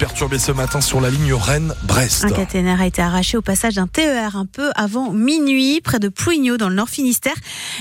perturbé ce matin sur la ligne Rennes-Brest. Un caténaire a été arraché au passage d'un TER un peu avant minuit, près de Pouignot, dans le Nord Finistère.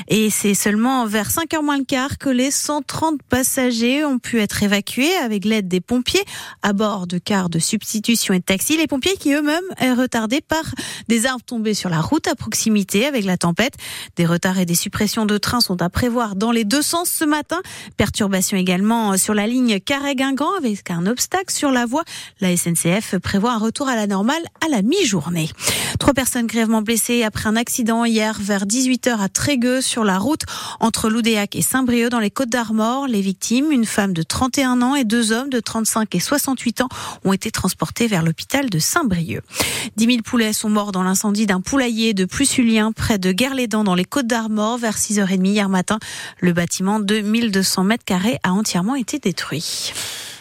Et c'est seulement vers 5h moins le quart que les 130 passagers ont pu être évacués avec l'aide des pompiers à bord de cars de substitution et de taxis. Les pompiers qui eux-mêmes sont retardés par des arbres tombés sur la route à proximité avec la tempête. Des retards et des suppressions de trains sont à prévoir dans les deux sens ce matin. Perturbation également sur la ligne Carré-Guingamp avec un obstacle sur la voie. La SNCF prévoit un retour à la normale à la mi-journée. Trois personnes grièvement blessées après un accident hier vers 18h à Trégueux sur la route entre Loudéac et Saint-Brieuc dans les Côtes d'Armor. Les victimes, une femme de 31 ans et deux hommes de 35 et 68 ans, ont été transportés vers l'hôpital de Saint-Brieuc. 10 000 poulets sont morts dans l'incendie d'un poulailler de Plusulien près de Guerlédan dans les Côtes d'Armor vers 6h30 hier matin. Le bâtiment de 1200 mètres carrés a entièrement été détruit.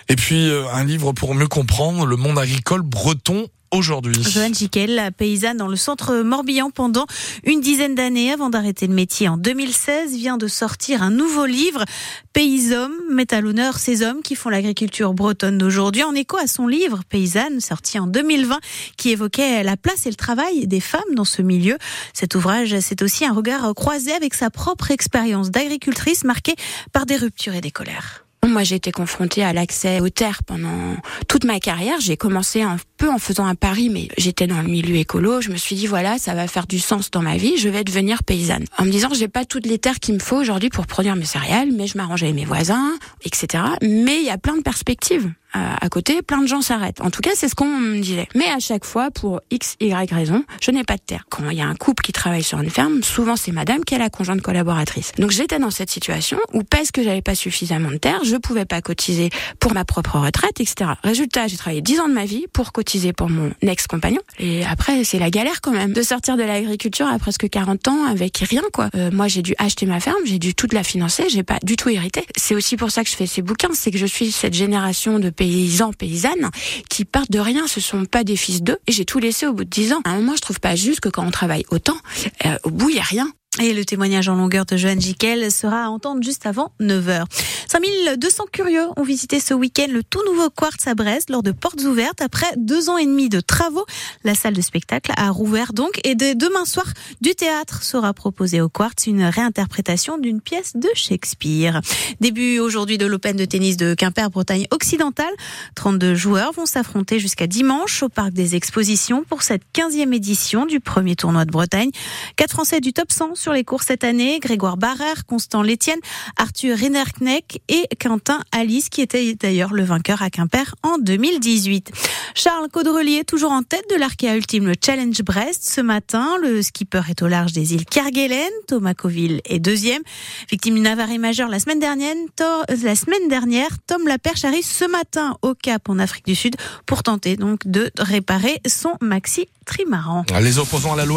Et puis euh, un livre pour mieux comprendre le monde agricole breton aujourd'hui. Joanne Jiquel, paysanne dans le centre Morbihan pendant une dizaine d'années avant d'arrêter le métier en 2016, vient de sortir un nouveau livre, Payshommes, met à l'honneur ces hommes qui font l'agriculture bretonne d'aujourd'hui, en écho à son livre Paysanne, sorti en 2020, qui évoquait la place et le travail des femmes dans ce milieu. Cet ouvrage, c'est aussi un regard croisé avec sa propre expérience d'agricultrice marquée par des ruptures et des colères. Moi, j'ai été confrontée à l'accès aux terres pendant toute ma carrière. J'ai commencé un peu en faisant un pari, mais j'étais dans le milieu écolo. Je me suis dit, voilà, ça va faire du sens dans ma vie. Je vais devenir paysanne. En me disant, j'ai pas toutes les terres qu'il me faut aujourd'hui pour produire mes céréales, mais je m'arrange avec mes voisins, etc. Mais il y a plein de perspectives à côté, plein de gens s'arrêtent. En tout cas, c'est ce qu'on me disait. Mais à chaque fois, pour X, Y raison, je n'ai pas de terre. Quand il y a un couple qui travaille sur une ferme, souvent c'est madame qui est la conjointe collaboratrice. Donc j'étais dans cette situation où parce que j'avais pas suffisamment de terre, je pouvais pas cotiser pour ma propre retraite, etc. Résultat, j'ai travaillé 10 ans de ma vie pour cotiser pour mon ex-compagnon. Et après, c'est la galère quand même de sortir de l'agriculture à presque 40 ans avec rien, quoi. Euh, moi, j'ai dû acheter ma ferme, j'ai dû toute la financer, j'ai pas du tout hérité. C'est aussi pour ça que je fais ces bouquins, c'est que je suis cette génération de paysans, paysannes qui partent de rien. Ce sont pas des fils d'eux. Et j'ai tout laissé au bout de dix ans. À un moment, je trouve pas juste que quand on travaille autant, euh, au bout, il y a rien. Et le témoignage en longueur de Joanne Jiquel sera à entendre juste avant 9h. 5200 curieux ont visité ce week-end le tout nouveau Quartz à Brest lors de portes ouvertes. Après deux ans et demi de travaux, la salle de spectacle a rouvert donc et dès demain soir, du théâtre sera proposé au Quartz, une réinterprétation d'une pièce de Shakespeare. Début aujourd'hui de l'Open de tennis de Quimper, Bretagne occidentale. 32 joueurs vont s'affronter jusqu'à dimanche au Parc des Expositions pour cette 15e édition du premier tournoi de Bretagne. Quatre Français du top 100 sur les cours cette année, Grégoire Barrère, Constant Létienne, Arthur Rinerkneck et Quentin Alice, qui était d'ailleurs le vainqueur à Quimper en 2018. Charles Caudrelier, toujours en tête de l'Arkea Ultime, le Challenge Brest. Ce matin, le skipper est au large des îles Kerguelen. Thomas Coville est deuxième. Victime d'une avarie majeure la semaine dernière, la semaine dernière Tom Laperche arrive ce matin au Cap en Afrique du Sud pour tenter donc de réparer son maxi trimaran. Les opposants à la loi